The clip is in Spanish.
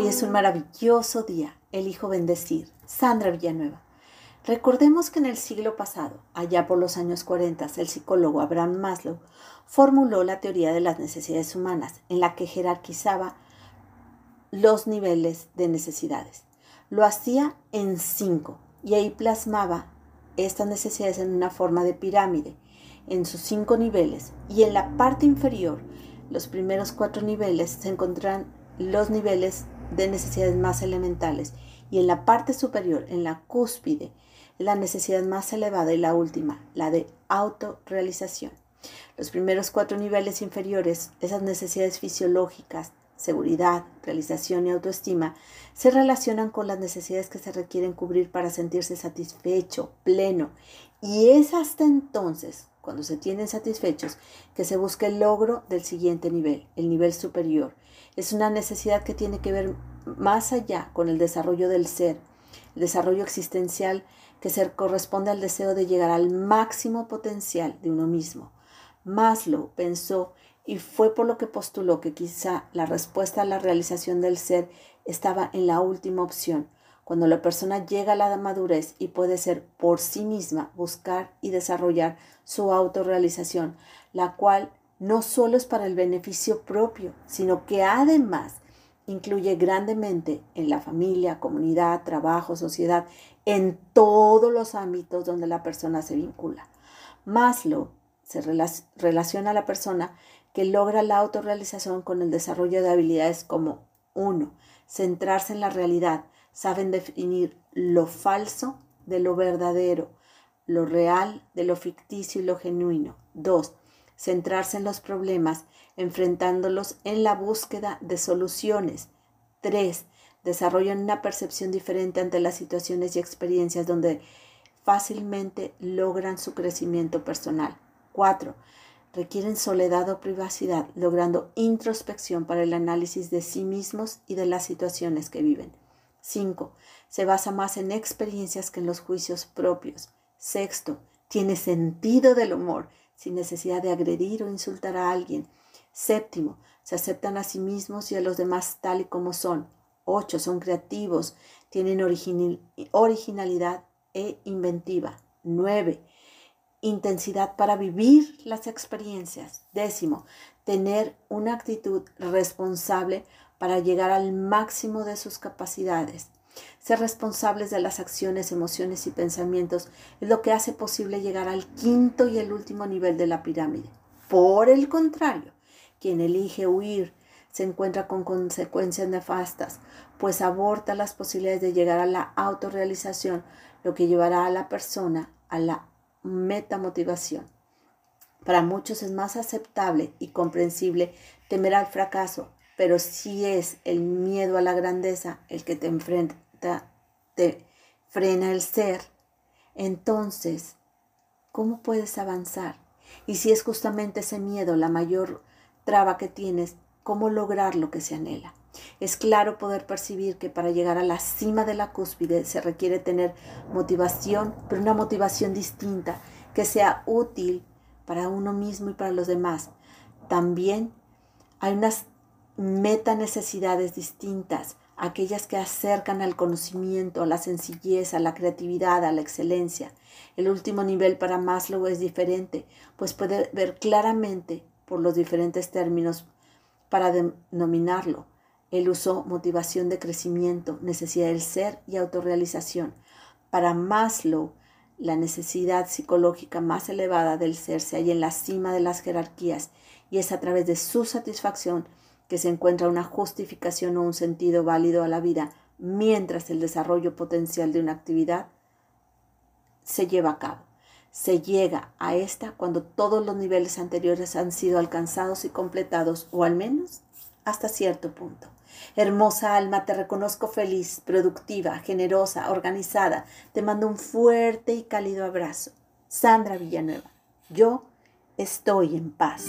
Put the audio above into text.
Hoy es un maravilloso día. Elijo bendecir. Sandra Villanueva. Recordemos que en el siglo pasado, allá por los años 40, el psicólogo Abraham Maslow formuló la teoría de las necesidades humanas, en la que jerarquizaba los niveles de necesidades. Lo hacía en cinco y ahí plasmaba estas necesidades en una forma de pirámide, en sus cinco niveles, y en la parte inferior, los primeros cuatro niveles, se encuentran los niveles de necesidades más elementales, y en la parte superior, en la cúspide, la necesidad más elevada y la última, la de autorrealización. Los primeros cuatro niveles inferiores, esas necesidades fisiológicas, seguridad, realización y autoestima, se relacionan con las necesidades que se requieren cubrir para sentirse satisfecho, pleno. Y es hasta entonces, cuando se tienen satisfechos, que se busca el logro del siguiente nivel, el nivel superior. Es una necesidad que tiene que ver más allá con el desarrollo del ser, el desarrollo existencial que se corresponde al deseo de llegar al máximo potencial de uno mismo. Maslow pensó y fue por lo que postuló que quizá la respuesta a la realización del ser estaba en la última opción, cuando la persona llega a la madurez y puede ser por sí misma, buscar y desarrollar su autorrealización, la cual no solo es para el beneficio propio, sino que además incluye grandemente en la familia, comunidad, trabajo, sociedad, en todos los ámbitos donde la persona se vincula. Maslow se relaciona a la persona que logra la autorrealización con el desarrollo de habilidades como 1. Centrarse en la realidad. Saben definir lo falso de lo verdadero, lo real de lo ficticio y lo genuino. 2. Centrarse en los problemas, enfrentándolos en la búsqueda de soluciones. 3. Desarrollan una percepción diferente ante las situaciones y experiencias donde fácilmente logran su crecimiento personal. 4 requieren soledad o privacidad, logrando introspección para el análisis de sí mismos y de las situaciones que viven. 5. Se basa más en experiencias que en los juicios propios. Sexto, tiene sentido del humor, sin necesidad de agredir o insultar a alguien. Séptimo, se aceptan a sí mismos y a los demás tal y como son. 8. Son creativos, tienen originalidad e inventiva. 9 intensidad para vivir las experiencias. Décimo, tener una actitud responsable para llegar al máximo de sus capacidades. Ser responsables de las acciones, emociones y pensamientos es lo que hace posible llegar al quinto y el último nivel de la pirámide. Por el contrario, quien elige huir se encuentra con consecuencias nefastas, pues aborta las posibilidades de llegar a la autorrealización, lo que llevará a la persona a la metamotivación. Para muchos es más aceptable y comprensible temer al fracaso, pero si es el miedo a la grandeza el que te enfrenta, te frena el ser, entonces, ¿cómo puedes avanzar? Y si es justamente ese miedo la mayor traba que tienes, ¿cómo lograr lo que se anhela? Es claro poder percibir que para llegar a la cima de la cúspide se requiere tener motivación, pero una motivación distinta, que sea útil para uno mismo y para los demás. También hay unas meta necesidades distintas, aquellas que acercan al conocimiento, a la sencillez, a la creatividad, a la excelencia. El último nivel para Maslow es diferente, pues puede ver claramente por los diferentes términos para denominarlo él usó motivación de crecimiento, necesidad del ser y autorrealización. Para Maslow, la necesidad psicológica más elevada del ser se halla en la cima de las jerarquías y es a través de su satisfacción que se encuentra una justificación o un sentido válido a la vida, mientras el desarrollo potencial de una actividad se lleva a cabo. Se llega a esta cuando todos los niveles anteriores han sido alcanzados y completados, o al menos hasta cierto punto. Hermosa alma, te reconozco feliz, productiva, generosa, organizada. Te mando un fuerte y cálido abrazo. Sandra Villanueva, yo estoy en paz.